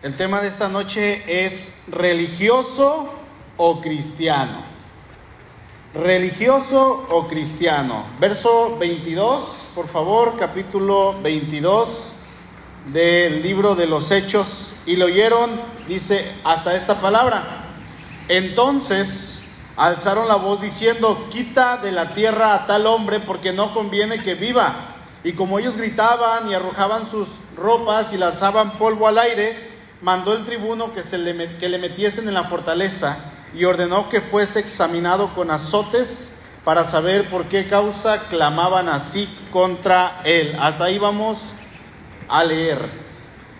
El tema de esta noche es religioso o cristiano. Religioso o cristiano. Verso 22, por favor, capítulo 22 del libro de los Hechos. Y lo oyeron, dice, hasta esta palabra. Entonces alzaron la voz diciendo, quita de la tierra a tal hombre porque no conviene que viva. Y como ellos gritaban y arrojaban sus ropas y lanzaban polvo al aire, mandó el tribuno que, se le, que le metiesen en la fortaleza y ordenó que fuese examinado con azotes para saber por qué causa clamaban así contra él. Hasta ahí vamos a leer.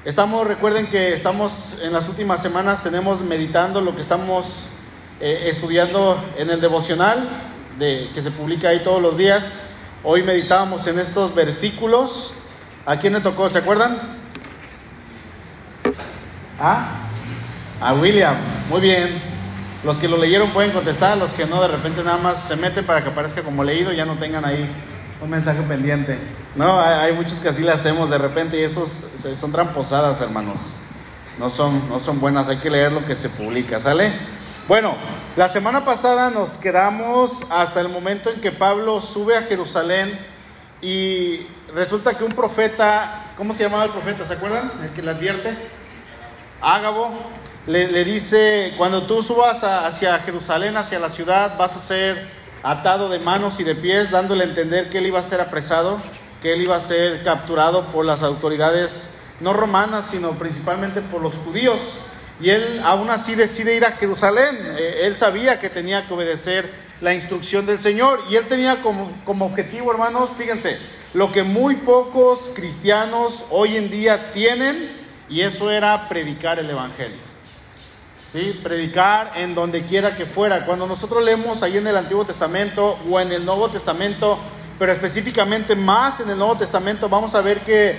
Estamos, recuerden que estamos en las últimas semanas, tenemos meditando lo que estamos eh, estudiando en el devocional de, que se publica ahí todos los días. Hoy meditábamos en estos versículos. ¿A quién le tocó? ¿Se acuerdan? ¿Ah? A William. Muy bien. Los que lo leyeron pueden contestar, los que no, de repente nada más se meten para que aparezca como leído, ya no tengan ahí un mensaje pendiente. No, hay, muchos que así le hacemos de repente y esos son tramposadas, hermanos. No son, no son buenas, hay que leer lo que se publica, ¿sale? Bueno, la semana pasada nos quedamos hasta el momento en que Pablo sube a Jerusalén y resulta que un profeta, ¿cómo se llamaba el profeta? ¿Se acuerdan? El que le advierte. Ágabo le, dice, cuando tú subas hacia Jerusalén, hacia la ciudad, vas a ser atado de manos y de pies, dándole a entender que él iba a ser apresado, que él iba a ser capturado por las autoridades no romanas, sino principalmente por los judíos. Y él aún así decide ir a Jerusalén. Eh, él sabía que tenía que obedecer la instrucción del Señor. Y él tenía como, como objetivo, hermanos, fíjense, lo que muy pocos cristianos hoy en día tienen y eso era predicar el Evangelio. ¿Sí? Predicar en donde quiera que fuera. Cuando nosotros leemos ahí en el Antiguo Testamento o en el Nuevo Testamento, pero específicamente más en el Nuevo Testamento, vamos a ver que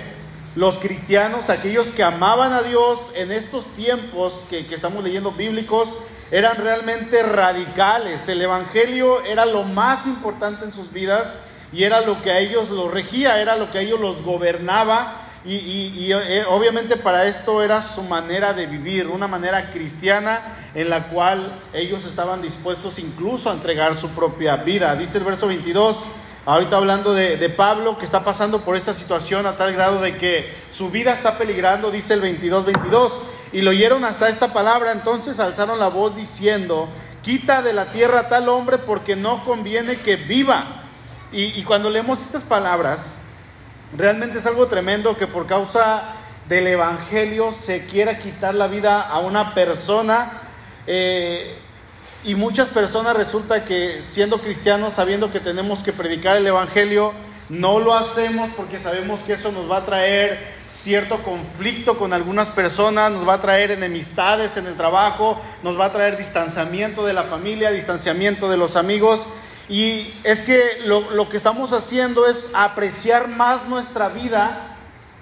los cristianos, aquellos que amaban a Dios en estos tiempos que, que estamos leyendo bíblicos, eran realmente radicales. El Evangelio era lo más importante en sus vidas y era lo que a ellos los regía, era lo que a ellos los gobernaba y, eh, obviamente para esto era su manera de vivir, una manera cristiana en la cual ellos estaban dispuestos incluso a entregar su propia vida. Dice el verso 22, ahorita hablando de, Pablo que está pasando por esta situación a tal grado de que su vida está peligrando, dice el 22, 22. Y lo oyeron hasta esta palabra, entonces alzaron la voz diciendo, quita de la tierra a tal hombre porque no conviene que viva. Y cuando leemos estas palabras, Realmente es algo tremendo que por causa del Evangelio se quiera quitar la vida a una persona. Eh, y muchas personas resulta que siendo cristianos, sabiendo que tenemos que predicar el Evangelio, no lo hacemos porque sabemos que eso nos va a traer cierto conflicto con algunas personas, nos va a traer enemistades en el trabajo, nos va a traer distanciamiento de la familia, distanciamiento de los amigos. Y es que lo, que estamos haciendo es apreciar más nuestra vida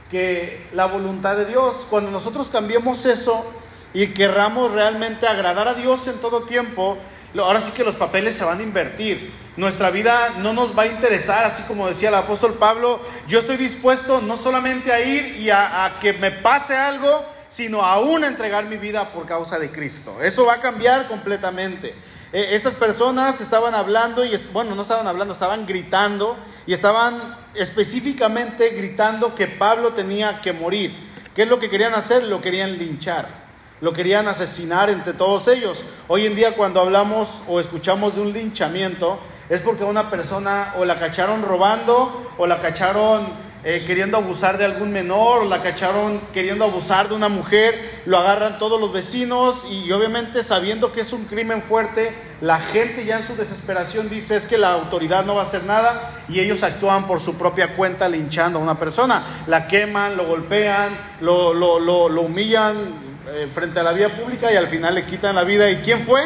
que la voluntad de Dios. Cuando nosotros cambiemos eso y querramos realmente agradar a Dios en todo tiempo, ahora sí que los papeles se van a invertir. Nuestra vida no nos va a interesar, así como decía el apóstol Pablo, yo estoy dispuesto no solamente a ir y a, a que me pase algo, sino aún a entregar mi vida por causa de Cristo. Eso va a cambiar completamente. Eh, estas personas estaban hablando y, bueno, no estaban hablando, estaban gritando y estaban específicamente gritando que Pablo tenía que morir. ¿Qué es lo que querían hacer? Lo querían linchar, lo querían asesinar entre todos ellos. Hoy en día cuando hablamos o escuchamos de un linchamiento es porque una persona o la cacharon robando o la cacharon eh, queriendo abusar de algún menor, la cacharon queriendo abusar de una mujer, lo agarran todos los vecinos y, obviamente sabiendo que es un crimen fuerte, la gente ya en su desesperación dice es que la autoridad no va a hacer nada y ellos actúan por su propia cuenta linchando a una persona, la queman, lo golpean, lo, lo, lo, humillan eh, frente a la vía pública y al final le quitan la vida. ¿Y quién fue?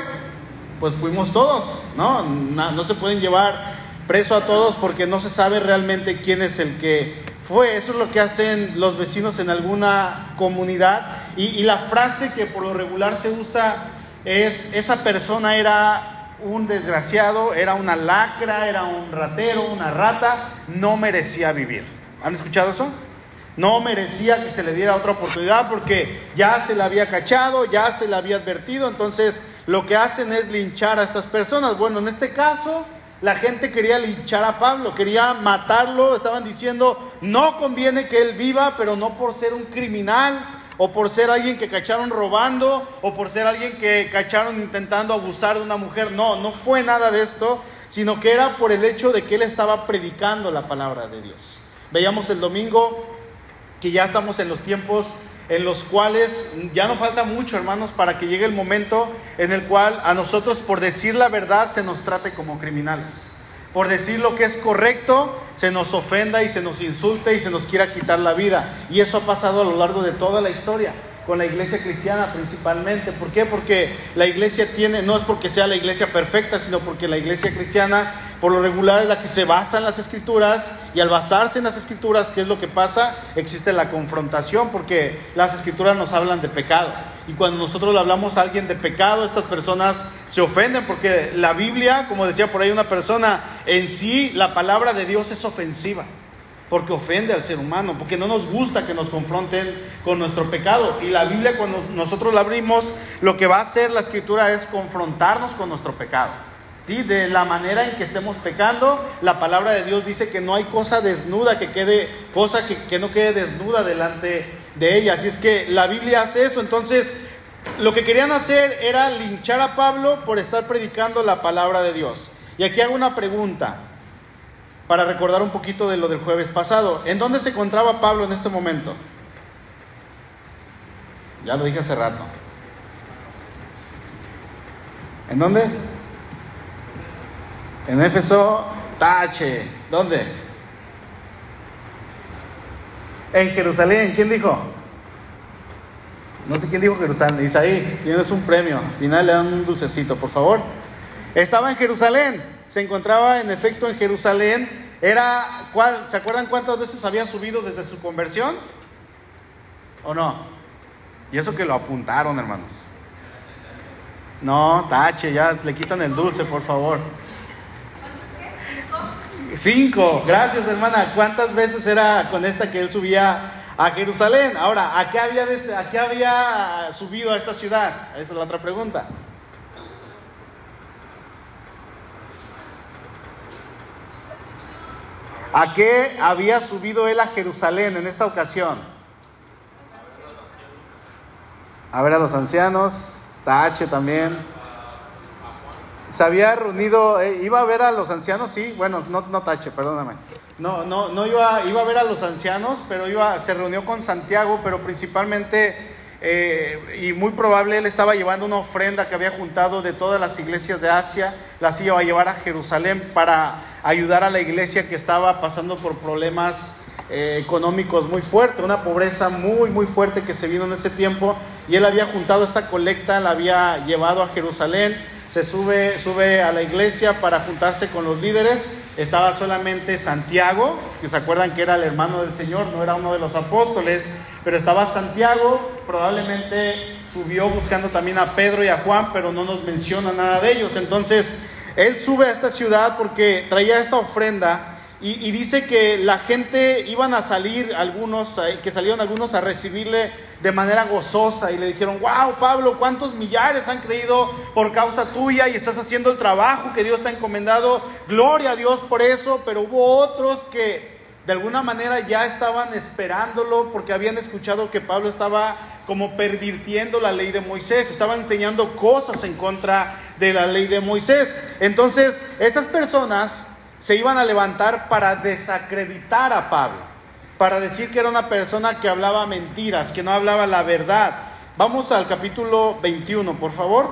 Pues fuimos todos, ¿no? No, no se pueden llevar preso a todos porque no se sabe realmente quién es el que fue, eso es lo que hacen los vecinos en alguna comunidad. Y, la frase que por lo regular se usa es, esa persona era un desgraciado, era una lacra, era un ratero, una rata, no merecía vivir. ¿Han escuchado eso? No merecía que se le diera otra oportunidad porque ya se le había cachado, ya se le había advertido. Entonces lo que hacen es linchar a estas personas. Bueno, en este caso la gente quería linchar a Pablo, quería matarlo. Estaban diciendo, no conviene que él viva, pero no por ser un criminal o por ser alguien que cacharon robando o por ser alguien que cacharon intentando abusar de una mujer. No, no fue nada de esto, sino que era por el hecho de que él estaba predicando la palabra de Dios. Veíamos el domingo que ya estamos en los tiempos en los cuales ya no falta mucho, hermanos, para que llegue el momento en el cual a nosotros, por decir la verdad, se nos trate como criminales. Por decir lo que es correcto, se nos ofenda y se nos insulte y se nos quiera quitar la vida. Y eso ha pasado a lo largo de toda la historia con la iglesia cristiana principalmente. ¿Por qué? Porque la iglesia tiene, no es porque sea la iglesia perfecta, sino porque la iglesia cristiana por lo regular es la que se basa en las escrituras y al basarse en las escrituras, ¿qué es lo que pasa? Existe la confrontación porque las escrituras nos hablan de pecado. Y cuando nosotros le hablamos a alguien de pecado, estas personas se ofenden porque la Biblia, como decía por ahí una persona, en sí la palabra de Dios es ofensiva porque ofende al ser humano, porque no nos gusta que nos confronten con nuestro pecado. Y la Biblia cuando nosotros la abrimos, lo que va a hacer la escritura es confrontarnos con nuestro pecado. ¿Sí? De la manera en que estemos pecando, la palabra de Dios dice que no hay cosa desnuda que quede, cosa que, que no quede desnuda delante de ella. Así es que la Biblia hace eso. Entonces, lo que querían hacer era linchar a Pablo por estar predicando la palabra de Dios. Y aquí hago una pregunta para recordar un poquito de lo del jueves pasado. ¿En dónde se encontraba Pablo en este momento? Ya lo dije hace rato. ¿En dónde? En Éfeso, Tache. ¿Dónde? En Jerusalén. ¿Quién dijo? No sé quién dijo Jerusalén. Isaí, tienes un premio. Al final le dan un dulcecito, por favor. Estaba en Jerusalén. Se encontraba en efecto en Jerusalén. Era, ¿cuál, ¿se acuerdan cuántas veces había subido desde su conversión? ¿O no? Y eso que lo apuntaron, hermanos. No, tache, ya le quitan el dulce, por favor. Cinco, gracias hermana. ¿Cuántas veces era con esta que él subía a Jerusalén? Ahora, ¿a qué había, a qué había subido a esta ciudad? Esa es la otra pregunta. ¿A qué había subido él a Jerusalén en esta ocasión? A ver a los ancianos, Tache también. Se había reunido, eh, iba a ver a los ancianos, sí, bueno, no, no Tache, perdóname. No, no, no iba, iba a ver a los ancianos, pero iba, se reunió con Santiago, pero principalmente eh, y muy probable él estaba llevando una ofrenda que había juntado de todas las iglesias de Asia, las iba a llevar a Jerusalén para ayudar a la iglesia que estaba pasando por problemas eh, económicos muy fuertes, una pobreza muy, muy fuerte que se vino en ese tiempo, y él había juntado esta colecta, la había llevado a Jerusalén, se sube, sube a la iglesia para juntarse con los líderes, estaba solamente Santiago, que se acuerdan que era el hermano del Señor, no era uno de los apóstoles, pero estaba Santiago, probablemente subió buscando también a Pedro y a Juan, pero no nos menciona nada de ellos. Entonces, él sube a esta ciudad porque traía esta ofrenda y, dice que la gente iban a salir, algunos, eh, que salieron algunos a recibirle de manera gozosa y le dijeron, wow, Pablo, ¿cuántos millares han creído por causa tuya y estás haciendo el trabajo que Dios te ha encomendado? Gloria a Dios por eso, pero hubo otros que de alguna manera ya estaban esperándolo porque habían escuchado que Pablo estaba como pervirtiendo la ley de Moisés, estaba enseñando cosas en contra de la ley de Moisés. Entonces, estas personas se iban a levantar para desacreditar a Pablo, para decir que era una persona que hablaba mentiras, que no hablaba la verdad. Vamos al capítulo 21, por favor.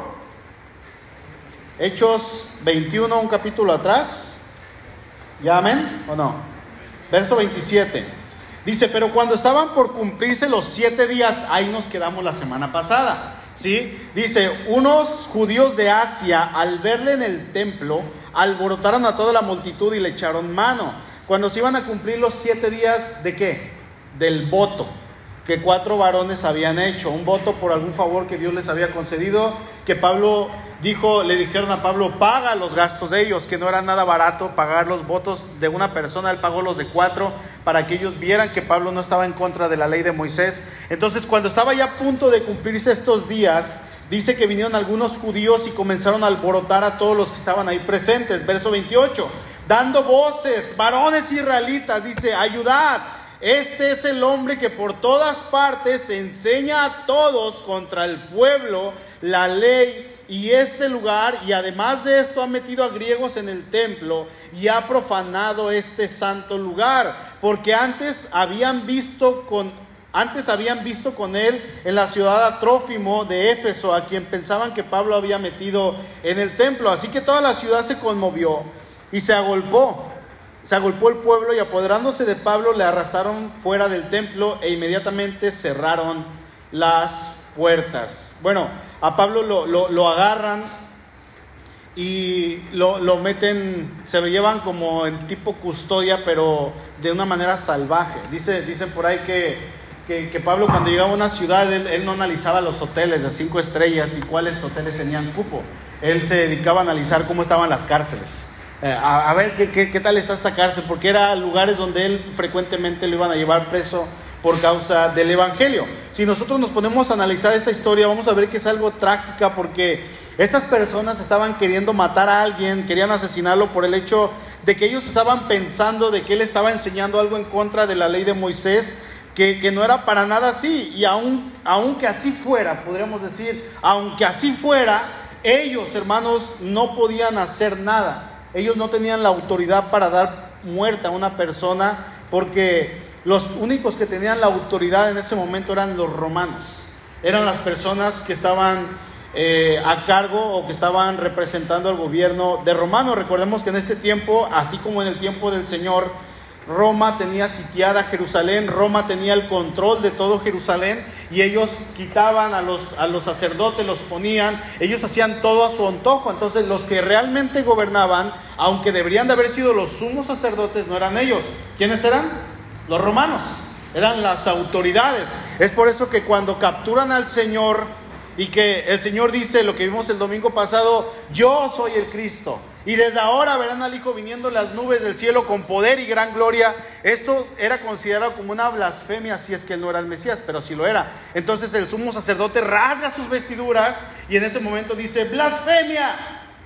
Hechos 21, un capítulo atrás. ¿Ya amén o no? Verso 27. Dice, pero cuando estaban por cumplirse los siete días, ahí nos quedamos la semana pasada. ¿Sí? Dice, unos judíos de Asia, al verle en el templo, alborotaron a toda la multitud y le echaron mano. Cuando se iban a cumplir los siete días de qué? Del voto que cuatro varones habían hecho, un voto por algún favor que Dios les había concedido, que Pablo dijo, le dijeron a Pablo, paga los gastos de ellos, que no era nada barato pagar los votos de una persona, él pagó los de cuatro para que ellos vieran que Pablo no estaba en contra de la ley de Moisés. Entonces, cuando estaba ya a punto de cumplirse estos días, dice que vinieron algunos judíos y comenzaron a alborotar a todos los que estaban ahí presentes. Verso 28, dando voces, varones israelitas, dice, ayudad. Este es el hombre que por todas partes enseña a todos contra el pueblo la ley y este lugar, y además de esto ha metido a griegos en el templo y ha profanado este santo lugar, porque antes habían visto con antes habían visto con él en la ciudad Atrófimo de Éfeso, a quien pensaban que Pablo había metido en el templo. Así que toda la ciudad se conmovió y se agolpó. Se agolpó el pueblo y apoderándose de Pablo le arrastraron fuera del templo e inmediatamente cerraron las puertas. Bueno, a Pablo lo, agarran y lo, meten, se lo llevan como en tipo custodia, pero de una manera salvaje. Dice, dicen por ahí que, que, Pablo cuando llegaba a una ciudad, él, no analizaba los hoteles de cinco estrellas y cuáles hoteles tenían cupo. Él se dedicaba a analizar cómo estaban las cárceles. Eh, a, ver qué, tal está esta cárcel, porque eran lugares donde él frecuentemente lo iban a llevar preso por causa del Evangelio. Si nosotros nos ponemos a analizar esta historia, vamos a ver que es algo trágica porque estas personas estaban queriendo matar a alguien, querían asesinarlo por el hecho de que ellos estaban pensando de que él estaba enseñando algo en contra de la ley de Moisés, que, no era para nada así. Y aun, aunque así fuera, podríamos decir, aunque así fuera, ellos, hermanos, no podían hacer nada. Ellos no tenían la autoridad para dar muerte a una persona porque los únicos que tenían la autoridad en ese momento eran los romanos. Eran las personas que estaban eh, a cargo o que estaban representando al gobierno de Romano. Recordemos que en este tiempo, así como en el tiempo del Señor, Roma tenía sitiada Jerusalén, Roma tenía el control de todo Jerusalén y ellos quitaban a los, a los sacerdotes, los ponían, ellos hacían todo a su antojo. Entonces los que realmente gobernaban, aunque deberían de haber sido los sumos sacerdotes, no eran ellos. ¿Quiénes eran? los romanos, eran las autoridades. Es por eso que cuando capturan al Señor y que el Señor dice lo que vimos el domingo pasado, yo soy el Cristo. Y desde ahora verán al Hijo viniendo las nubes del cielo con poder y gran gloria. Esto era considerado como una blasfemia si es que él no era el Mesías, pero sí lo era. Entonces el sumo sacerdote rasga sus vestiduras y en ese momento dice, blasfemia.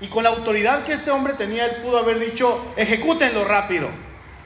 Y con la autoridad que este hombre tenía, él pudo haber dicho, ejecútenlo rápido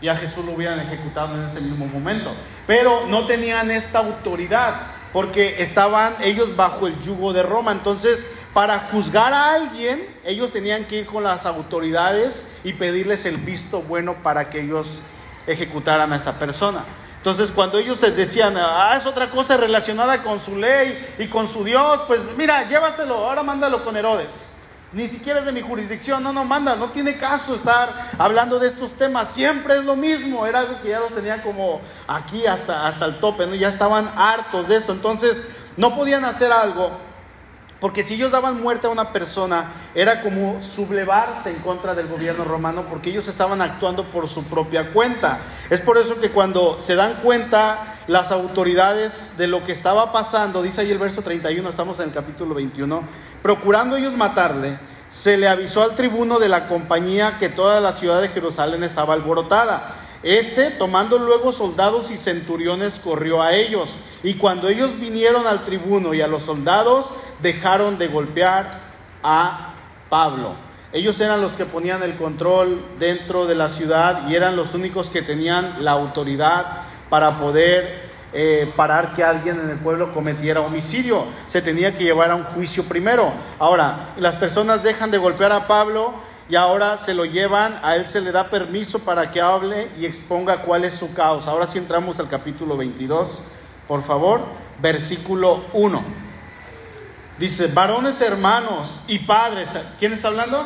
y a Jesús lo hubieran ejecutado en ese mismo momento. Pero no tenían esta autoridad porque estaban ellos bajo el yugo de Roma. Entonces, para juzgar a alguien, ellos tenían que ir con las autoridades y pedirles el visto bueno para que ellos ejecutaran a esta persona. Entonces, cuando ellos se decían, ah, es otra cosa relacionada con su ley y con su Dios, pues mira, llévaselo, ahora mándalo con Herodes. Ni siquiera es de mi jurisdicción, no, no manda, no tiene caso estar hablando de estos temas, siempre es lo mismo, era algo que ya los tenía como aquí hasta, hasta el tope, ¿no? ya estaban hartos de esto, entonces no podían hacer algo, porque si ellos daban muerte a una persona, era como sublevarse en contra del gobierno romano, porque ellos estaban actuando por su propia cuenta. Es por eso que cuando se dan cuenta las autoridades de lo que estaba pasando, dice ahí el verso 31, estamos en el capítulo 21, Procurando ellos matarle, se le avisó al tribuno de la compañía que toda la ciudad de Jerusalén estaba alborotada. Este, tomando luego soldados y centuriones, corrió a ellos. Y cuando ellos vinieron al tribuno y a los soldados, dejaron de golpear a Pablo. Ellos eran los que ponían el control dentro de la ciudad y eran los únicos que tenían la autoridad para poder eh, parar que alguien en el pueblo cometiera homicidio. Se tenía que llevar a un juicio primero. Ahora, las personas dejan de golpear a Pablo y ahora se lo llevan, a él se le da permiso para que hable y exponga cuál es su causa. Ahora sí entramos al capítulo 22, por favor, versículo 1. Dice, varones hermanos y padres, ¿quién está hablando?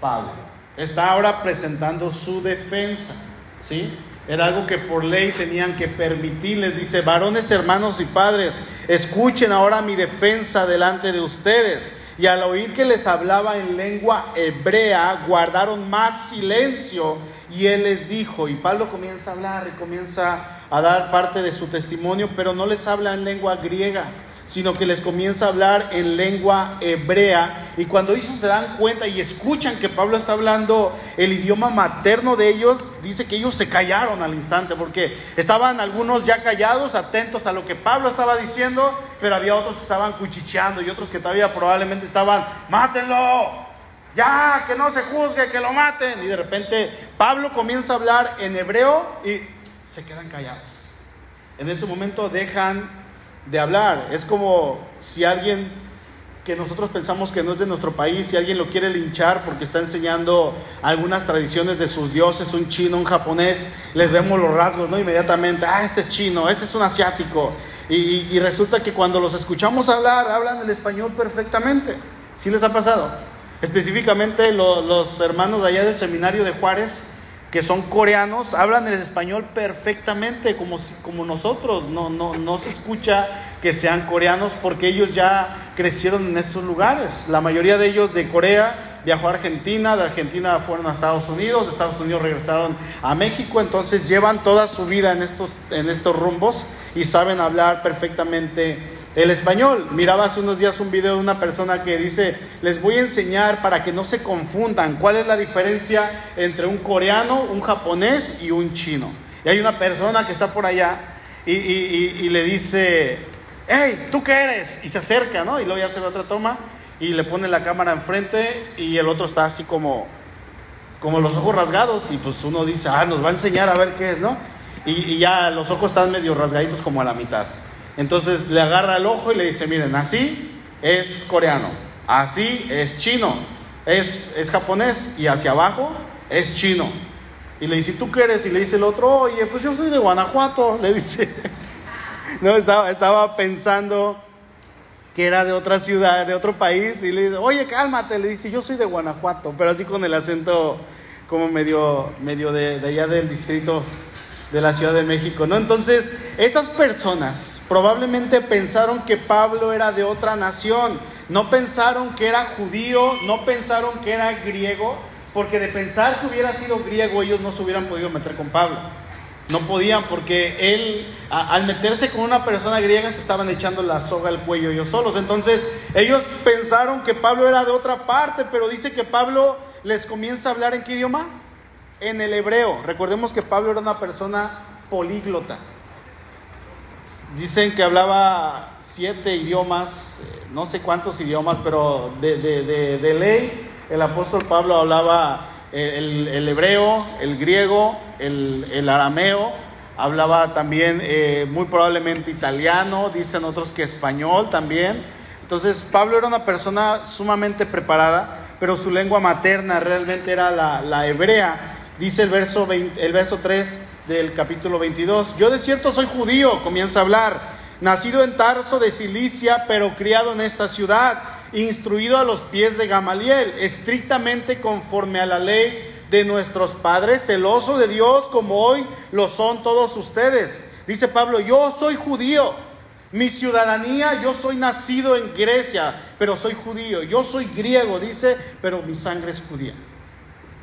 Pablo. Está ahora presentando su defensa, ¿sí? Era algo que por ley tenían que permitirles. Dice, varones, hermanos y padres, escuchen ahora mi defensa delante de ustedes. Y al oír que les hablaba en lengua hebrea, guardaron más silencio. Y él les dijo, y Pablo comienza a hablar y comienza a dar parte de su testimonio, pero no les habla en lengua griega, sino que les comienza a hablar en lengua hebrea. Y cuando ellos se dan cuenta y escuchan que Pablo está hablando el idioma materno de ellos, dice que ellos se callaron al instante, porque estaban algunos ya callados, atentos a lo que Pablo estaba diciendo, pero había otros que estaban cuchicheando y otros que todavía probablemente estaban, mátenlo, ya, que no se juzgue, que lo maten. Y de repente Pablo comienza a hablar en hebreo y se quedan callados. En ese momento dejan de hablar. Es como si alguien que nosotros pensamos que no es de nuestro país, si alguien lo quiere linchar porque está enseñando algunas tradiciones de sus dioses, un chino, un japonés, les vemos los rasgos, ¿no? Inmediatamente, ah, este es chino, este es un asiático. Y, resulta que cuando los escuchamos hablar, hablan el español perfectamente. ¿Sí les ha pasado? Específicamente los hermanos de allá del seminario de Juárez, que son coreanos, hablan el español perfectamente como, como nosotros. No, no, no se escucha que sean coreanos porque ellos ya crecieron en estos lugares. La mayoría de ellos de Corea viajó a Argentina, de Argentina fueron a Estados Unidos, de Estados Unidos regresaron a México, entonces llevan toda su vida en estos, en estos rumbos y saben hablar perfectamente el español. Miraba hace unos días un video de una persona que dice, les voy a enseñar para que no se confundan cuál es la diferencia entre un coreano, un japonés y un chino. Y hay una persona que está por allá y, le dice, hey, ¿tú qué eres? Y se acerca, ¿no? Y luego ya se otra toma y le pone la cámara enfrente y el otro está así como, como los ojos rasgados y pues uno dice, ah, nos va a enseñar a ver qué es, ¿no? Y, y ya los ojos están medio rasgaditos como a la mitad. Entonces le agarra el ojo y le dice, miren, así es coreano, así es chino, es, es japonés y hacia abajo es chino. Y le dice, ¿tú qué eres? Y le dice el otro, oye, pues yo soy de Guanajuato, le dice. no, estaba, estaba pensando que era de otra ciudad, de otro país, y le dice, oye, cálmate, le dice, yo soy de Guanajuato, pero así con el acento como medio, medio de, de allá del distrito de la Ciudad de México, ¿no? Entonces, esas personas Probablemente pensaron que Pablo era de otra nación, no pensaron que era judío, no pensaron que era griego, porque de pensar que hubiera sido griego ellos no se hubieran podido meter con Pablo. No podían porque él, al meterse con una persona griega, se estaban echando la soga al cuello ellos solos. Entonces ellos pensaron que Pablo era de otra parte, pero dice que Pablo les comienza a hablar en qué idioma? En el hebreo. Recordemos que Pablo era una persona políglota. Dicen que hablaba siete idiomas, eh, no sé cuántos idiomas, pero de, ley el apóstol Pablo hablaba el, hebreo, el griego, el, arameo, hablaba también eh, muy probablemente italiano, dicen otros que español también. Entonces Pablo era una persona sumamente preparada, pero su lengua materna realmente era la, la hebrea. Dice el verso, el verso 3 del capítulo 22. Yo de cierto soy judío, comienza a hablar, nacido en Tarso de Cilicia, pero criado en esta ciudad, instruido a los pies de Gamaliel, estrictamente conforme a la ley de nuestros padres, celoso de Dios como hoy lo son todos ustedes. Dice Pablo, yo soy judío, mi ciudadanía, yo soy nacido en Grecia, pero soy judío, yo soy griego, dice, pero mi sangre es judía.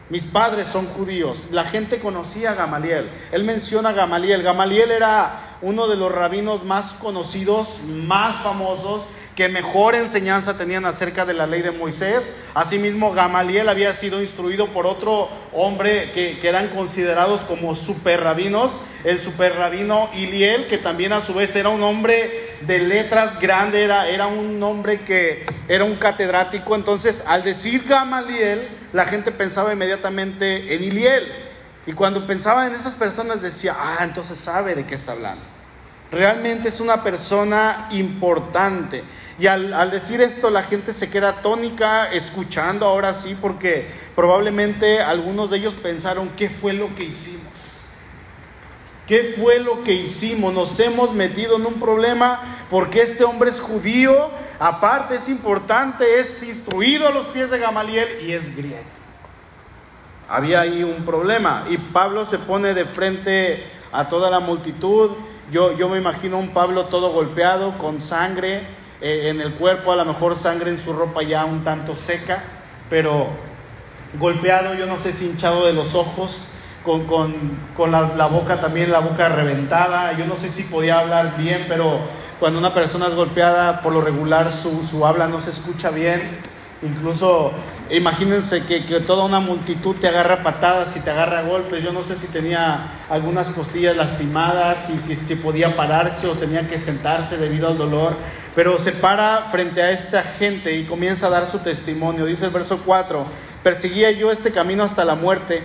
Mis padres son judíos. La gente conocía a Gamaliel. Él menciona a Gamaliel. Gamaliel era uno de los rabinos más conocidos, más famosos, que mejor enseñanza tenían acerca de la ley de Moisés. Asimismo, Gamaliel había sido instruido por otro hombre que, eran considerados como super rabinos, el super rabino Iliel, que también a su vez era un hombre de letras grande, era, era un hombre que era un catedrático. Entonces, al decir Gamaliel, la gente pensaba inmediatamente en Iliel. Y cuando pensaba en esas personas decía, ah, entonces sabe de qué está hablando. Realmente es una persona importante. Y al, decir esto la gente se queda tónica escuchando ahora sí porque probablemente algunos de ellos pensaron, ¿qué fue lo que hicimos? ¿Qué fue lo que hicimos? Nos hemos metido en un problema porque este hombre es judío, aparte es importante, es instruido a los pies de Gamaliel y es griego. Había ahí un problema y Pablo se pone de frente a toda la multitud. Yo, yo me imagino un Pablo todo golpeado, con sangre, eh, en el cuerpo, a lo mejor sangre en su ropa ya un tanto seca, pero golpeado, yo no sé si hinchado de los ojos, con, con, con la, boca también, la boca reventada, yo no sé si podía hablar bien, pero Cuando una persona es golpeada, por lo regular su, su habla no se escucha bien. Incluso imagínense que, que, toda una multitud te agarra patadas y te agarra golpes. Yo no sé si tenía algunas costillas lastimadas, y si, si podía pararse o tenía que sentarse debido al dolor. Pero se para frente a esta gente y comienza a dar su testimonio. Dice el verso 4, perseguía yo este camino hasta la muerte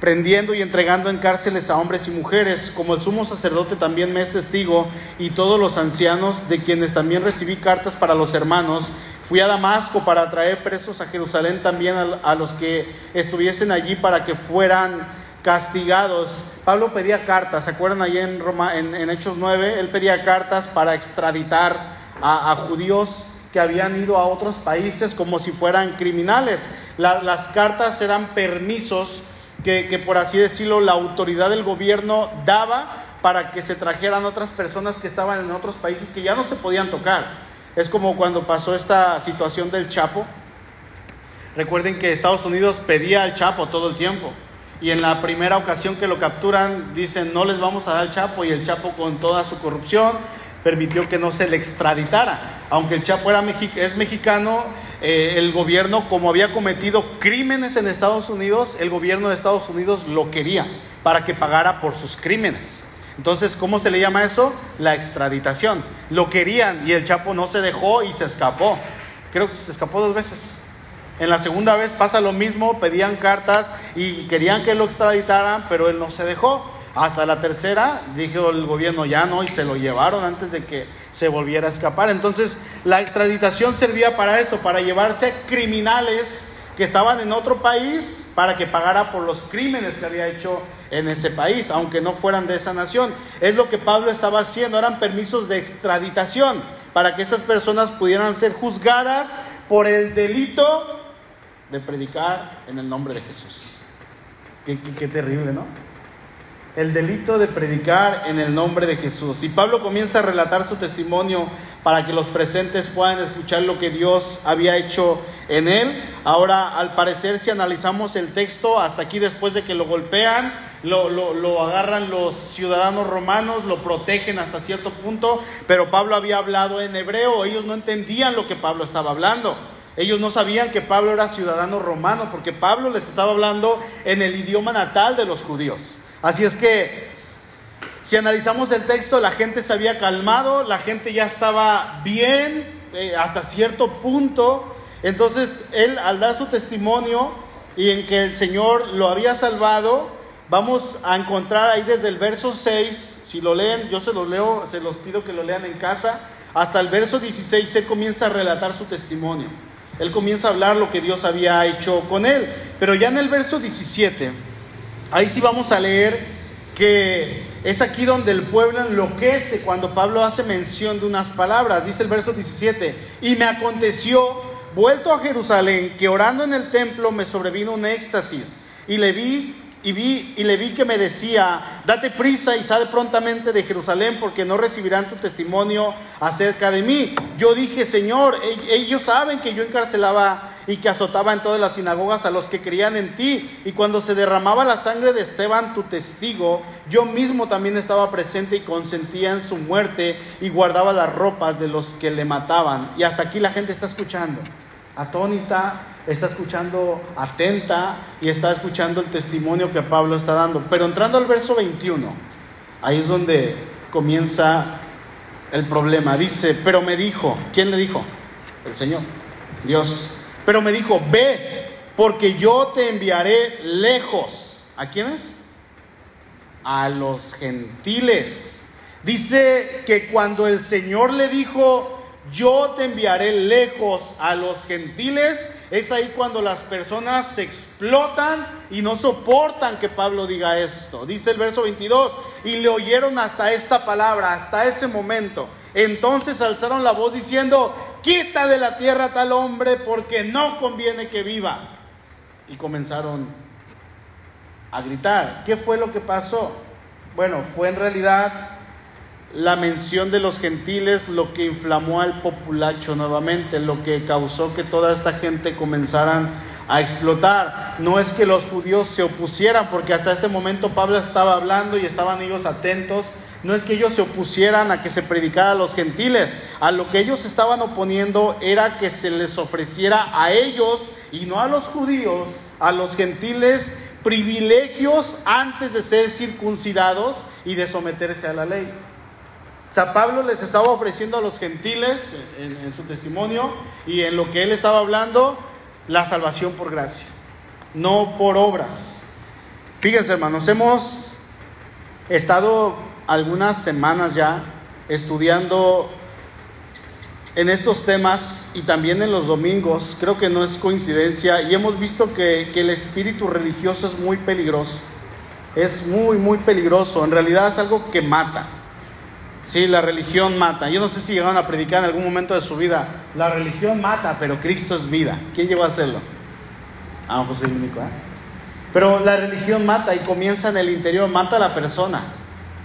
prendiendo y entregando en cárceles a hombres y mujeres, como el sumo sacerdote también me es testigo, y todos los ancianos, de quienes también recibí cartas para los hermanos, fui a Damasco para traer presos a Jerusalén también a, los que estuviesen allí para que fueran castigados. Pablo pedía cartas, ¿se acuerdan allí en, Roma, en, Hechos 9? Él pedía cartas para extraditar a, judíos que habían ido a otros países como si fueran criminales. las cartas eran permisos que, por así decirlo la autoridad del gobierno daba para que se trajeran otras personas que estaban en otros países que ya no se podían tocar. Es como cuando pasó esta situación del Chapo. Recuerden que Estados Unidos pedía al Chapo todo el tiempo. Y en la primera ocasión que lo capturan, dicen, no les vamos a dar al Chapo. Y el Chapo con toda su corrupción permitió que no se le extraditara. Aunque el Chapo era es mexicano, eh, el gobierno, como había cometido crímenes en Estados Unidos, el gobierno de Estados Unidos lo quería para que pagara por sus crímenes. Entonces, ¿cómo se le llama eso? La extraditación. Lo querían y el Chapo no se dejó y se escapó. Creo que se escapó dos veces. En la segunda vez pasa lo mismo, pedían cartas y querían que lo extraditaran, pero él no se dejó. Hasta la tercera, dijo el gobierno, ya no, y se lo llevaron antes de que se volviera a escapar. Entonces, la extraditación servía para esto, para llevarse criminales que estaban en otro país para que pagara por los crímenes que había hecho en ese país, aunque no fueran de esa nación. Es lo que Pablo estaba haciendo, eran permisos de extraditación para que estas personas pudieran ser juzgadas por el delito de predicar en el nombre de Jesús. Qué, qué terrible, ¿no? El delito de predicar en el nombre de Jesús. Y Pablo comienza a relatar su testimonio para que los presentes puedan escuchar lo que Dios había hecho en él. Ahora, al parecer, si analizamos el texto, hasta aquí después de que lo golpean, lo, lo, agarran los ciudadanos romanos, lo protegen hasta cierto punto, pero Pablo había hablado en hebreo, ellos no entendían lo que Pablo estaba hablando. Ellos no sabían que Pablo era ciudadano romano, porque Pablo les estaba hablando en el idioma natal de los judíos. Así es que si analizamos el texto, la gente se había calmado, la gente ya estaba bien eh, hasta cierto punto. Entonces él al dar su testimonio y en que el Señor lo había salvado, vamos a encontrar ahí desde el verso 6, si lo leen, yo se los leo, se los pido que lo lean en casa, hasta el verso 16 él comienza a relatar su testimonio. Él comienza a hablar lo que Dios había hecho con él. Pero ya en el verso 17 Ahí sí vamos a leer que es aquí donde el pueblo enloquece cuando Pablo hace mención de unas palabras. Dice el verso 17, y me aconteció, vuelto a Jerusalén, que orando en el templo me sobrevino un éxtasis, y le vi y vi y le vi que me decía, date prisa y sal prontamente de Jerusalén porque no recibirán tu testimonio acerca de mí. Yo dije, Señor, ellos saben que yo encarcelaba y que azotaba en todas las sinagogas a los que creían en ti. Y cuando se derramaba la sangre de Esteban, tu testigo, yo mismo también estaba presente y consentía en su muerte y guardaba las ropas de los que le mataban. Y hasta aquí la gente está escuchando, atónita, está escuchando atenta y está escuchando el testimonio que Pablo está dando. Pero entrando al verso 21, ahí es donde comienza el problema. Dice, pero me dijo, ¿quién le dijo? El Señor, Dios. Pero me dijo, ve, porque yo te enviaré lejos. ¿A quiénes? A los gentiles. Dice que cuando el Señor le dijo, yo te enviaré lejos a los gentiles, es ahí cuando las personas se explotan y no soportan que Pablo diga esto. Dice el verso 22, y le oyeron hasta esta palabra, hasta ese momento. Entonces alzaron la voz diciendo, quita de la tierra tal hombre porque no conviene que viva. Y comenzaron a gritar. ¿Qué fue lo que pasó? Bueno, fue en realidad la mención de los gentiles lo que inflamó al populacho nuevamente, lo que causó que toda esta gente comenzaran a explotar. No es que los judíos se opusieran, porque hasta este momento Pablo estaba hablando y estaban ellos atentos no es que ellos se opusieran a que se predicara a los gentiles, a lo que ellos estaban oponiendo era que se les ofreciera a ellos y no a los judíos, a los gentiles, privilegios antes de ser circuncidados y de someterse a la ley. O sea, Pablo les estaba ofreciendo a los gentiles en, en su testimonio y en lo que él estaba hablando, la salvación por gracia, no por obras. Fíjense, hermanos, hemos estado algunas semanas ya estudiando en estos temas y también en los domingos, creo que no es coincidencia, y hemos visto que, que, el espíritu religioso es muy peligroso. Es muy, muy peligroso. En realidad es algo que mata. Sí, la religión mata. Yo no sé si llegaron a predicar en algún momento de su vida. La religión mata, pero Cristo es vida. ¿Quién llegó a hacerlo? Ah, José único, ¿eh? Pero la religión mata y comienza en el interior, mata a la persona,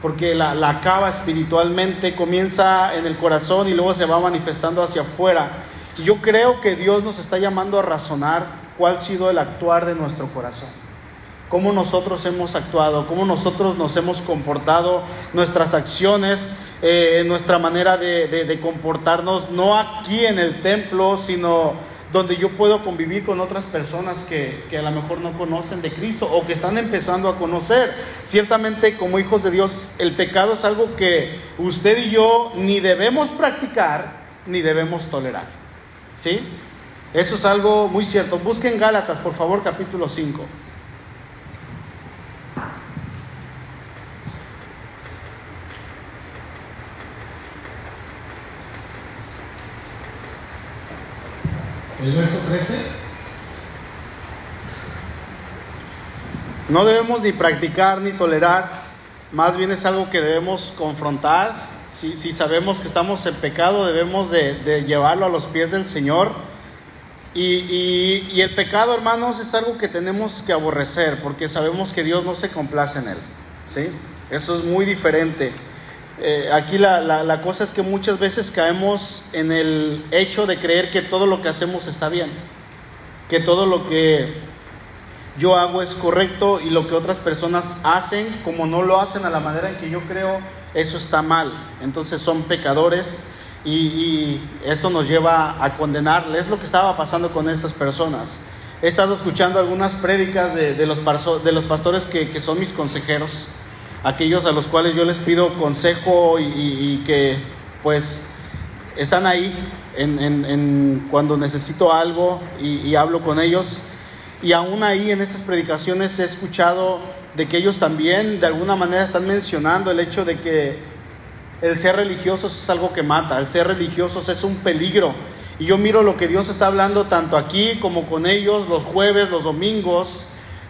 porque la, la, acaba espiritualmente, comienza en el corazón y luego se va manifestando hacia afuera. Yo creo que Dios nos está llamando a razonar cuál ha sido el actuar de nuestro corazón, cómo nosotros hemos actuado, cómo nosotros nos hemos comportado, nuestras acciones, eh, nuestra manera de, de comportarnos, no aquí en el templo, sino donde yo puedo convivir con otras personas que, que, a lo mejor no conocen de Cristo o que están empezando a conocer. Ciertamente como hijos de Dios el pecado es algo que usted y yo ni debemos practicar ni debemos tolerar. ¿Sí? Eso es algo muy cierto. Busquen Gálatas, por favor, capítulo 5. El verso 13. No debemos ni practicar ni tolerar, más bien es algo que debemos confrontar. Si, sabemos que estamos en pecado, debemos de, llevarlo a los pies del Señor. Y, y, y, el pecado, hermanos, es algo que tenemos que aborrecer, porque sabemos que Dios no se complace en él. ¿sí? Eso es muy diferente. Eh, aquí la, la, cosa es que muchas veces caemos en el hecho de creer que todo lo que hacemos está bien, que todo lo que yo hago es correcto y lo que otras personas hacen, como no lo hacen a la manera en que yo creo, eso está mal. Entonces son pecadores y, y esto nos lleva a condenarles. Es lo que estaba pasando con estas personas. He estado escuchando algunas prédicas de, de, los, de los pastores que, que son mis consejeros aquellos a los cuales yo les pido consejo y, que pues están ahí en cuando necesito algo y, y, hablo con ellos. Y aún ahí en estas predicaciones he escuchado de que ellos también de alguna manera están mencionando el hecho de que el ser religiosos es algo que mata, el ser religiosos es un peligro. Y yo miro lo que Dios está hablando tanto aquí como con ellos los jueves, los domingos,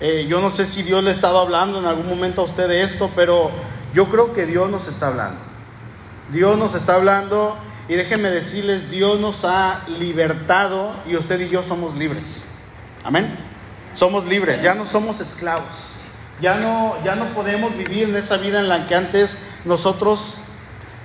eh, yo no sé si Dios le ha estado hablando en algún momento a usted de esto, pero yo creo que Dios nos está hablando. Dios nos está hablando y déjenme decirles, Dios nos ha libertado y usted y yo somos libres. Amén. Somos libres, ya no somos esclavos. Ya no, ya no podemos vivir en esa vida en la que antes nosotros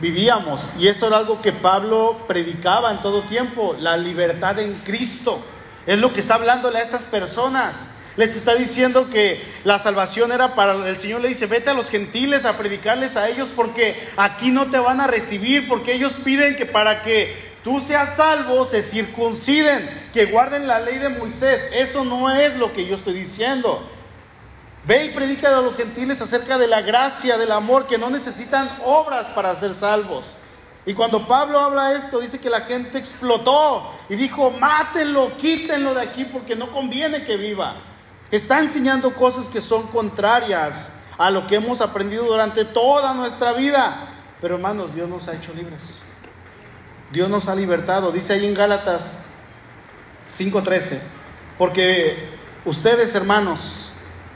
vivíamos. Y eso era algo que Pablo predicaba en todo tiempo, la libertad en Cristo. Es lo que está hablándole a estas personas les está diciendo que la salvación era para el Señor le dice, vete a los gentiles a predicarles a ellos porque aquí no te van a recibir, porque ellos piden que para que tú seas salvo se circunciden, que guarden la ley de Moisés. Eso no es lo que yo estoy diciendo. Ve y predica a los gentiles acerca de la gracia, del amor, que no necesitan obras para ser salvos. Y cuando Pablo habla esto, dice que la gente explotó y dijo, mátenlo, quítenlo de aquí porque no conviene que viva. Está enseñando cosas que son contrarias a lo que hemos aprendido durante toda nuestra vida. Pero hermanos, Dios nos ha hecho libres. Dios nos ha libertado. Dice ahí en Gálatas 5:13, porque ustedes hermanos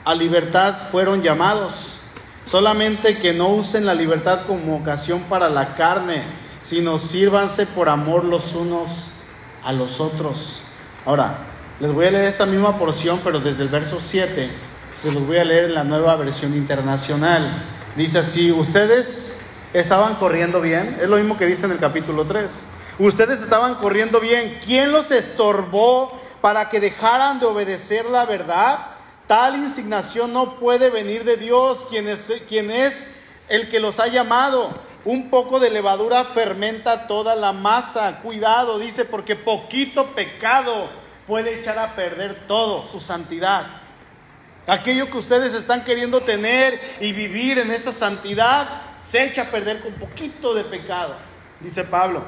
a libertad fueron llamados, solamente que no usen la libertad como ocasión para la carne, sino sírvanse por amor los unos a los otros. Ahora, les voy a leer esta misma porción, pero desde el verso 7. Se los voy a leer en la nueva versión internacional. Dice así, ustedes estaban corriendo bien. Es lo mismo que dice en el capítulo 3. Ustedes estaban corriendo bien. ¿Quién los estorbó para que dejaran de obedecer la verdad? Tal insignación no puede venir de Dios, quien es, quien es el que los ha llamado. Un poco de levadura fermenta toda la masa. Cuidado, dice, porque poquito pecado puede echar a perder todo, su santidad. Aquello que ustedes están queriendo tener y vivir en esa santidad, se echa a perder con poquito de pecado, dice Pablo.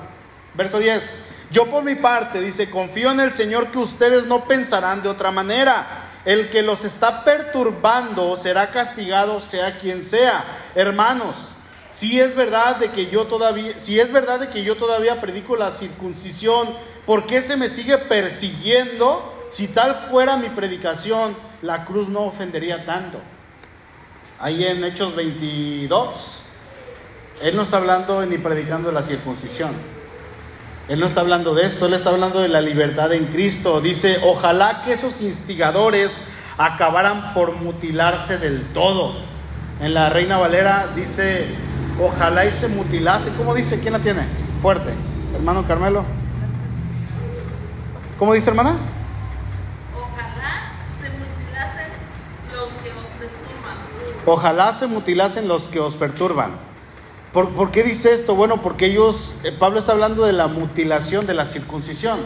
Verso 10. Yo por mi parte, dice, confío en el Señor que ustedes no pensarán de otra manera. El que los está perturbando será castigado, sea quien sea. Hermanos, si es verdad de que yo todavía, si es verdad de que yo todavía predico la circuncisión, ¿por qué se me sigue persiguiendo? Si tal fuera mi predicación, la cruz no ofendería tanto. Ahí en Hechos 22, él no está hablando ni predicando de la circuncisión. Él no está hablando de esto, él está hablando de la libertad en Cristo. Dice, ojalá que esos instigadores acabaran por mutilarse del todo. En la Reina Valera dice, ojalá y se mutilase. ¿Cómo dice? ¿Quién la tiene? Fuerte. Hermano Carmelo. ¿Cómo dice hermana? Ojalá se mutilasen los que os perturban. Ojalá se mutilasen los que os perturban. ¿Por, qué dice esto? Bueno, porque ellos, eh, Pablo está hablando de la mutilación, de la circuncisión.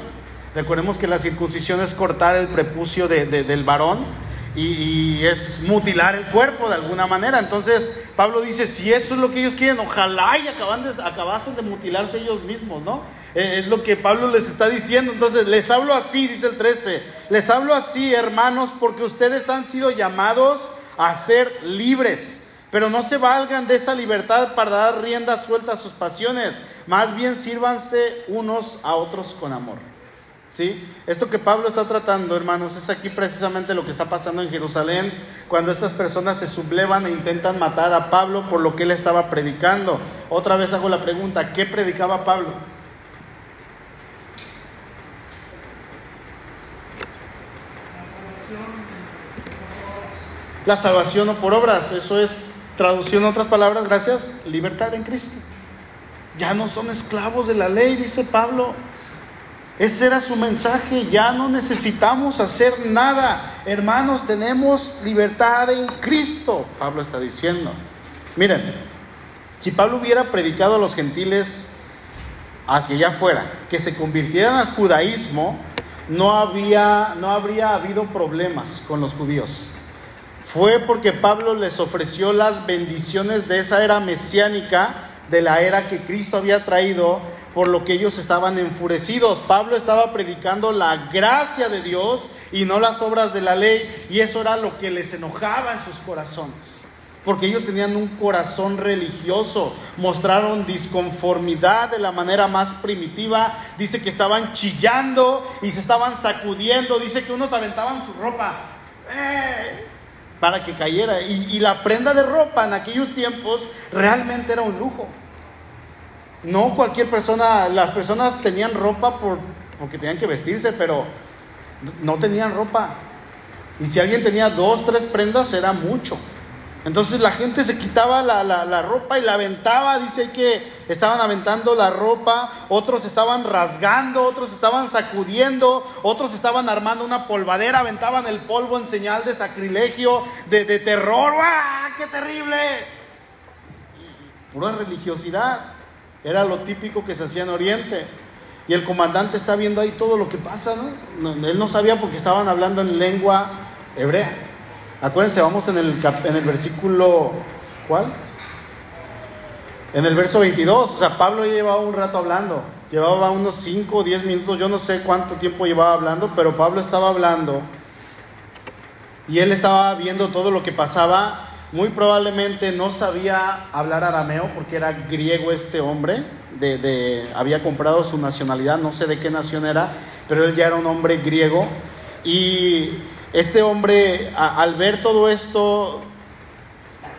Recordemos que la circuncisión es cortar el prepucio del varón y, es mutilar el cuerpo de alguna manera. Entonces, Pablo dice, si esto es lo que ellos quieren, ojalá y acaban de, acabasen de mutilarse ellos mismos, ¿no? Eh, es lo que Pablo les está diciendo. Entonces, les hablo así, dice el 13, les hablo así, hermanos, porque ustedes han sido llamados a ser libres. Pero no se valgan de esa libertad para dar rienda suelta a sus pasiones, más bien sírvanse unos a otros con amor. ¿Sí? Esto que Pablo está tratando, hermanos, es aquí precisamente lo que está pasando en Jerusalén, cuando estas personas se sublevan e intentan matar a Pablo por lo que él estaba predicando. Otra vez hago la pregunta, ¿qué predicaba Pablo? La salvación o por obras, eso es Traducción en otras palabras, gracias, libertad en Cristo. Ya no son esclavos de la ley, dice Pablo. Ese era su mensaje, ya no necesitamos hacer nada. Hermanos, tenemos libertad en Cristo, Pablo está diciendo. Miren, si Pablo hubiera predicado a los gentiles hacia allá afuera, que se convirtieran al judaísmo, no, había, no habría habido problemas con los judíos fue porque Pablo les ofreció las bendiciones de esa era mesiánica, de la era que Cristo había traído, por lo que ellos estaban enfurecidos. Pablo estaba predicando la gracia de Dios y no las obras de la ley, y eso era lo que les enojaba en sus corazones. Porque ellos tenían un corazón religioso, mostraron disconformidad de la manera más primitiva. Dice que estaban chillando y se estaban sacudiendo. Dice que unos aventaban su ropa. ¡Eh! para que cayera. Y, la prenda de ropa en aquellos tiempos realmente era un lujo. No cualquier persona, las personas tenían ropa por, porque tenían que vestirse, pero no tenían ropa. Y si alguien tenía dos, tres prendas, era mucho. Entonces la gente se quitaba la, ropa y la aventaba, dice que estaban aventando la ropa, otros estaban rasgando, otros estaban sacudiendo, otros estaban armando una polvadera, aventaban el polvo en señal de sacrilegio, de, de terror, ¡ah, qué terrible! Pura religiosidad, era lo típico que se hacía en Oriente. Y el comandante está viendo ahí todo lo que pasa, ¿no? Él no sabía porque estaban hablando en lengua hebrea. Acuérdense, vamos en el, en el versículo, ¿cuál? En el verso 22, o sea, Pablo ya llevaba un rato hablando, llevaba unos 5 o 10 minutos, yo no sé cuánto tiempo llevaba hablando, pero Pablo estaba hablando y él estaba viendo todo lo que pasaba. Muy probablemente no sabía hablar arameo porque era griego este hombre, había comprado su nacionalidad, no sé de qué nación era, pero él ya era un hombre griego y este hombre, al ver todo esto,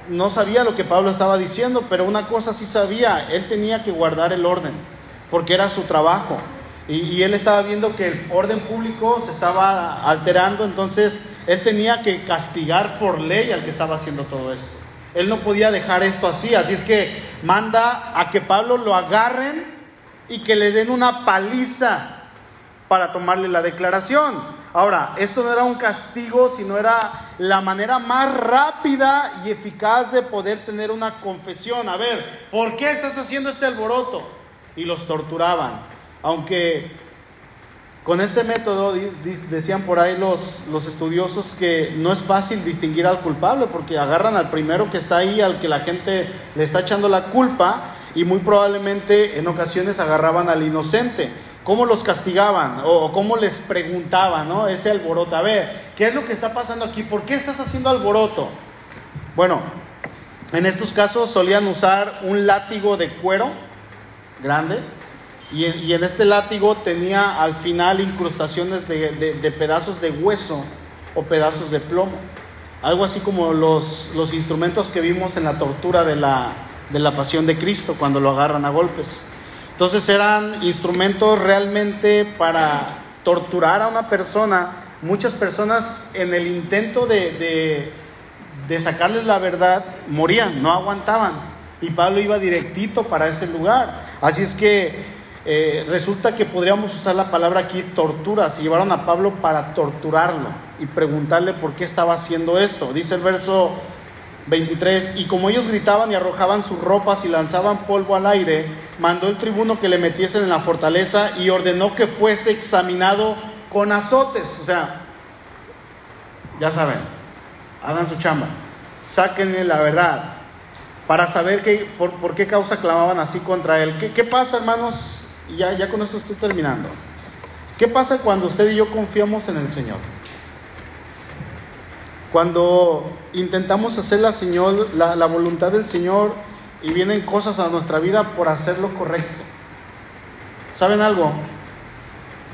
no sabía lo que Pablo estaba diciendo, pero una cosa sí sabía, él tenía que guardar el orden, porque era su trabajo. Y, él estaba viendo que el orden público se estaba alterando, entonces él tenía que castigar por ley al que estaba haciendo todo esto. Él no podía dejar esto así, así es que manda a que Pablo lo agarren y que le den una paliza para tomarle la declaración. Ahora, esto no era un castigo, sino era la manera más rápida y eficaz de poder tener una confesión. A ver, ¿por qué estás haciendo este alboroto? Y los torturaban. Aunque con este método, decían por ahí los, los estudiosos, que no es fácil distinguir al culpable, porque agarran al primero que está ahí, al que la gente le está echando la culpa, y muy probablemente en ocasiones agarraban al inocente. ¿Cómo los castigaban? O cómo les preguntaban, ¿no? Ese alboroto. A ver, ¿qué es lo que está pasando aquí? ¿Por qué estás haciendo alboroto? Bueno, en estos casos solían usar un látigo de cuero grande y, en este látigo tenía al final incrustaciones de, pedazos de hueso o pedazos de plomo. Algo así como los, los instrumentos que vimos en la tortura de la, de la pasión de Cristo cuando lo agarran a golpes. Entonces eran instrumentos realmente para torturar a una persona. Muchas personas en el intento de, de, de sacarles la verdad morían, no aguantaban. Y Pablo iba directito para ese lugar. Así es que eh, resulta que podríamos usar la palabra aquí tortura. Se llevaron a Pablo para torturarlo y preguntarle por qué estaba haciendo esto. Dice el verso 23, y como ellos gritaban y arrojaban sus ropas y lanzaban polvo al aire, mandó el tribuno que le metiesen en la fortaleza y ordenó que fuese examinado con azotes. O sea, ya saben, hagan su chamba, sáquenle la verdad para saber que, por, qué causa clamaban así contra él. ¿Qué, qué pasa, hermanos? Ya, ya con eso estoy terminando. ¿Qué pasa cuando usted y yo confiamos en el Señor? Cuando intentamos hacer la, señor, la voluntad del Señor y vienen cosas a nuestra vida por hacer lo correcto. ¿Saben algo?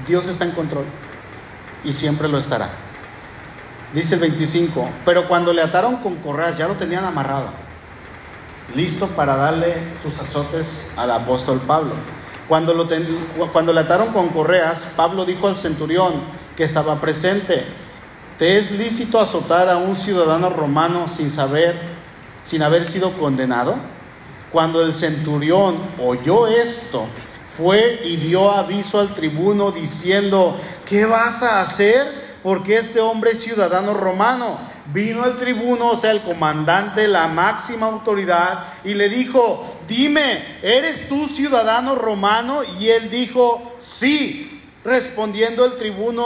Dios está en control y siempre lo estará. Dice el 25, pero cuando le ataron con correas ya lo tenían amarrado, listo para darle sus azotes al apóstol Pablo. Cuando, lo cuando le ataron con correas, Pablo dijo al centurión que estaba presente, ¿te es lícito azotar a un ciudadano romano sin saber, sin haber sido condenado? Cuando el centurión oyó esto, fue y dio aviso al tribuno diciendo, ¿qué vas a hacer? Porque este hombre es ciudadano romano. Vino el tribuno, o sea, el comandante, la máxima autoridad, y le dijo, dime, ¿eres tú ciudadano romano? Y él dijo, sí. Respondiendo el tribuno,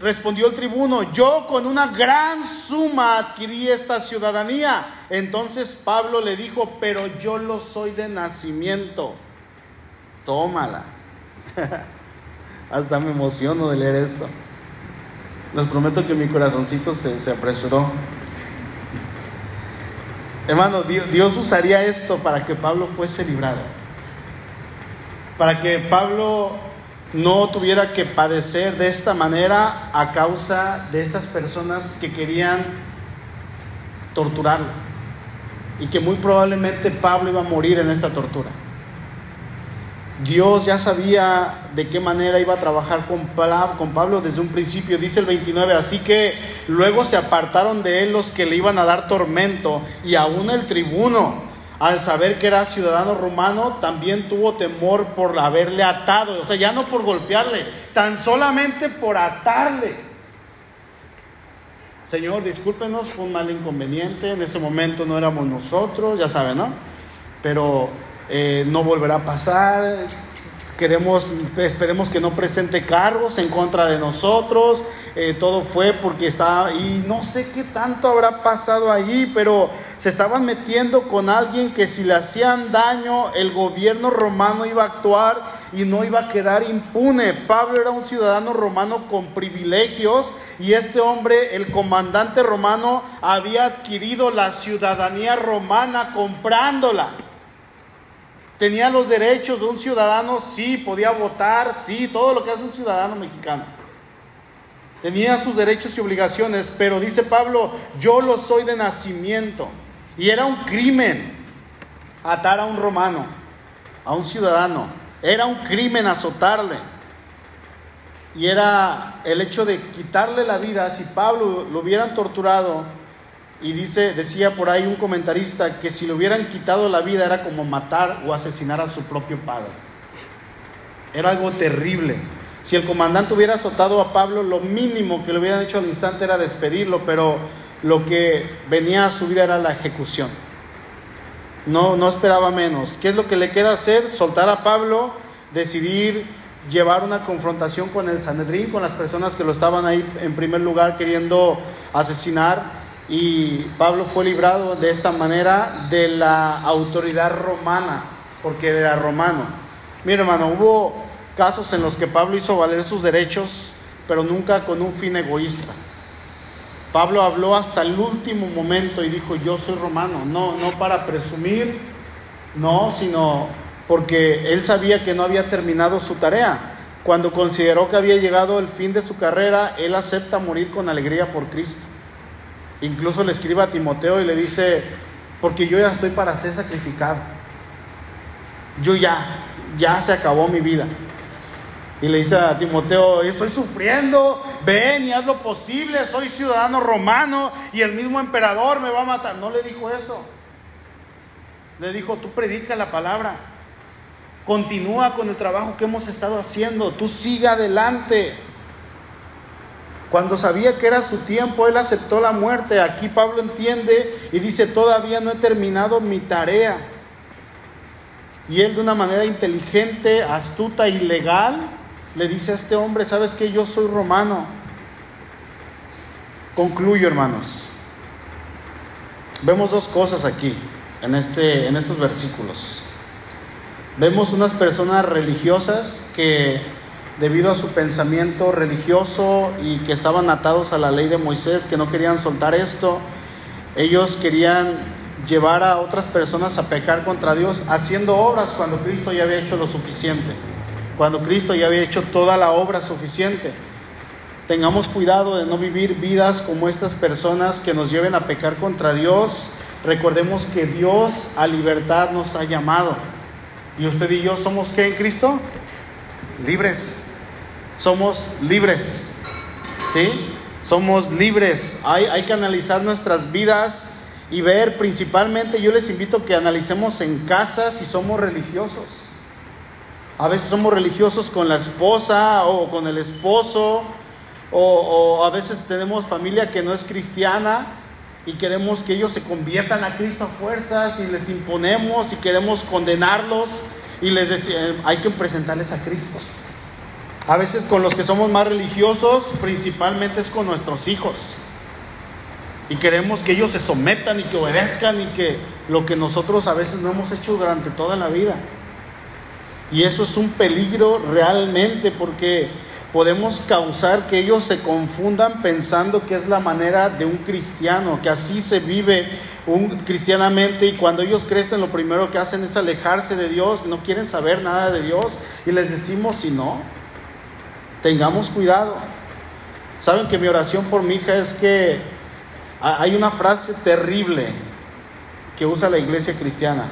respondió el tribuno, yo con una gran suma adquirí esta ciudadanía. Entonces Pablo le dijo, pero yo lo soy de nacimiento. Tómala. Hasta me emociono de leer esto. Les prometo que mi corazoncito se, apresuró. Hermano, Dios, usaría esto para que Pablo fuese librado. Para que Pablo no tuviera que padecer de esta manera a causa de estas personas que querían torturarlo. Y que muy probablemente Pablo iba a morir en esta tortura. Dios ya sabía de qué manera iba a trabajar con Pablo desde un principio. Dice el 29, así que luego se apartaron de él los que le iban a dar tormento y aún el tribuno, al saber que era ciudadano romano, también tuvo temor por haberle atado. O sea, ya no por golpearle, tan solamente por atarle. Señor, discúlpenos, fue un mal inconveniente, en ese momento no éramos nosotros, ya saben, ¿no? Pero eh, no volverá a pasar. Queremos, esperemos que no presente cargos en contra de nosotros. Eh, todo fue porque estaba, y no sé qué tanto habrá pasado allí, pero se estaban metiendo con alguien que si le hacían daño, el gobierno romano iba a actuar y no iba a quedar impune. Pablo era un ciudadano romano con privilegios y este hombre, el comandante romano, había adquirido la ciudadanía romana comprándola. Tenía los derechos de un ciudadano, sí, podía votar, sí, todo lo que hace un ciudadano mexicano. Tenía sus derechos y obligaciones, pero dice Pablo, yo lo soy de nacimiento. Y era un crimen atar a un romano, a un ciudadano. Era un crimen azotarle. Y era el hecho de quitarle la vida, si Pablo lo hubieran torturado, y dice, decía por ahí un comentarista que si le hubieran quitado la vida era como matar o asesinar a su propio padre. Era algo terrible. Si el comandante hubiera azotado a Pablo, lo mínimo que le hubieran hecho al instante era despedirlo, pero lo que venía a su vida era la ejecución. No, no esperaba menos. ¿Qué es lo que le queda hacer? Soltar a Pablo, decidir llevar una confrontación con el Sanedrín, con las personas que lo estaban ahí en primer lugar queriendo asesinar. Y Pablo fue librado de esta manera de la autoridad romana, porque era romano. Mira hermano, hubo casos en los que Pablo hizo valer sus derechos, pero nunca con un fin egoísta. Pablo habló hasta el último momento y dijo, yo soy romano, no, no para presumir, no, sino porque él sabía que no había terminado su tarea. Cuando consideró que había llegado el fin de su carrera, él acepta morir con alegría por Cristo. Incluso le escribe a Timoteo y le dice, porque yo ya estoy para ser sacrificado. Yo ya, ya se acabó mi vida. Y le dice a Timoteo, estoy sufriendo, ven y haz lo posible, soy ciudadano romano y el mismo emperador me va a matar. No le dijo eso. Le dijo, tú predica la palabra, continúa con el trabajo que hemos estado haciendo, tú siga adelante. Cuando sabía que era su tiempo, él aceptó la muerte. Aquí Pablo entiende y dice, todavía no he terminado mi tarea. Y él de una manera inteligente, astuta y legal, le dice a este hombre, ¿sabes que Yo soy romano. Concluyo, hermanos. Vemos dos cosas aquí, en, este, en estos versículos. Vemos unas personas religiosas que debido a su pensamiento religioso y que estaban atados a la ley de Moisés, que no querían soltar esto, ellos querían llevar a otras personas a pecar contra Dios haciendo obras cuando Cristo ya había hecho lo suficiente cuando Cristo ya había hecho toda la obra suficiente. Tengamos cuidado de no vivir vidas como estas personas que nos lleven a pecar contra Dios. Recordemos que Dios a libertad nos ha llamado. ¿Y usted y yo somos qué en Cristo? Libres. Somos libres. ¿Sí? Somos libres. Hay, hay que analizar nuestras vidas y ver principalmente, yo les invito a que analicemos en casa si somos religiosos. A veces somos religiosos con la esposa o con el esposo, o, a veces tenemos familia que no es cristiana y queremos que ellos se conviertan a Cristo a fuerzas y les imponemos y queremos condenarlos y les decimos, hay que presentarles a Cristo. A veces con los que somos más religiosos, principalmente es con nuestros hijos. Y queremos que ellos se sometan y que obedezcan y que lo que nosotros a veces no hemos hecho durante toda la vida. Y eso es un peligro realmente porque podemos causar que ellos se confundan pensando que es la manera de un cristiano, que así se vive un, cristianamente y cuando ellos crecen lo primero que hacen es alejarse de Dios, no quieren saber nada de Dios y les decimos si no, tengamos cuidado. Saben que mi oración por mi hija es que hay una frase terrible que usa la iglesia cristiana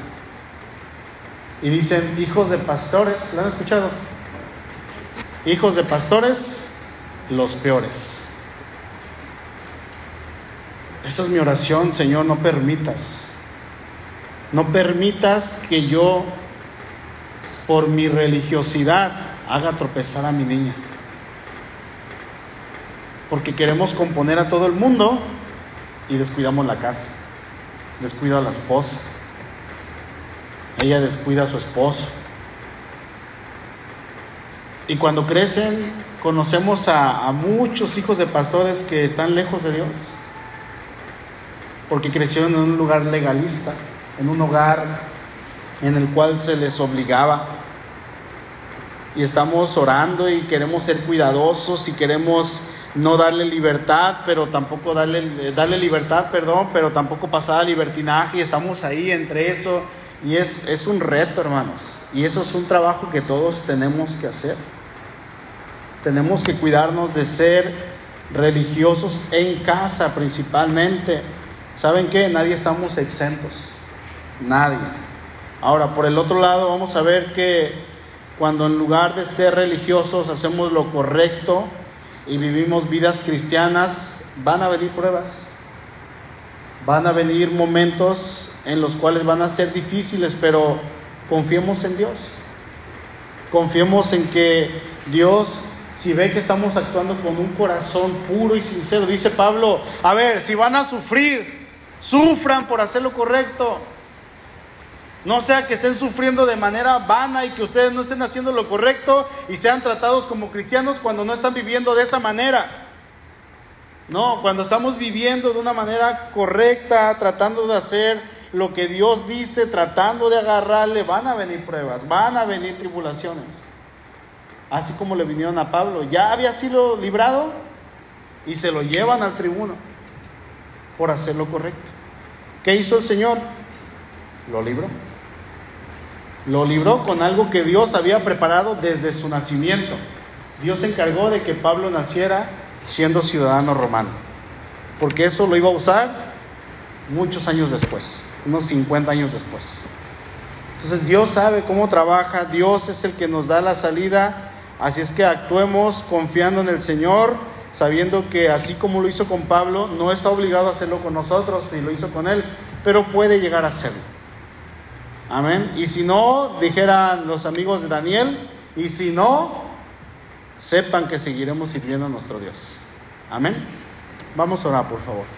y dicen hijos de pastores, ¿lo han escuchado? Hijos de pastores, los peores. Esa es mi oración, Señor, no permitas. No permitas que yo, por mi religiosidad, haga tropezar a mi niña. Porque queremos componer a todo el mundo y descuidamos la casa, descuido a la esposa, ella descuida a su esposo. Y cuando crecen, conocemos a, muchos hijos de pastores que están lejos de Dios, porque crecieron en un lugar legalista, en un hogar en el cual se les obligaba. Y estamos orando y queremos ser cuidadosos y queremos no darle libertad, pero tampoco darle, darle libertad, perdón, pero tampoco pasar a libertinaje y estamos ahí entre eso y es, es un reto, hermanos. Y eso es un trabajo que todos tenemos que hacer. Tenemos que cuidarnos de ser religiosos en casa principalmente. ¿Saben qué? Nadie estamos exentos. Nadie. Ahora, por el otro lado, vamos a ver que cuando en lugar de ser religiosos hacemos lo correcto y vivimos vidas cristianas, van a venir pruebas. Van a venir momentos en los cuales van a ser difíciles, pero confiemos en Dios. Confiemos en que Dios si ve que estamos actuando con un corazón puro y sincero. Dice Pablo, a ver, si van a sufrir, sufran por hacer lo correcto. No sea que estén sufriendo de manera vana y que ustedes no estén haciendo lo correcto y sean tratados como cristianos cuando no están viviendo de esa manera. No, cuando estamos viviendo de una manera correcta, tratando de hacer lo que Dios dice, tratando de agarrarle, van a venir pruebas, van a venir tribulaciones. Así como le vinieron a Pablo. Ya había sido librado y se lo llevan al tribuno por hacer lo correcto. ¿Qué hizo el Señor? Lo libró. Lo libró con algo que Dios había preparado desde su nacimiento. Dios se encargó de que Pablo naciera siendo ciudadano romano. Porque eso lo iba a usar muchos años después, unos 50 años después. Entonces Dios sabe cómo trabaja, Dios es el que nos da la salida, así es que actuemos confiando en el Señor, sabiendo que así como lo hizo con Pablo, no está obligado a hacerlo con nosotros, ni lo hizo con él, pero puede llegar a hacerlo. Amén. Y si no, dijeran los amigos de Daniel, y si no, sepan que seguiremos sirviendo a nuestro Dios. Amén. Vamos a orar, por favor.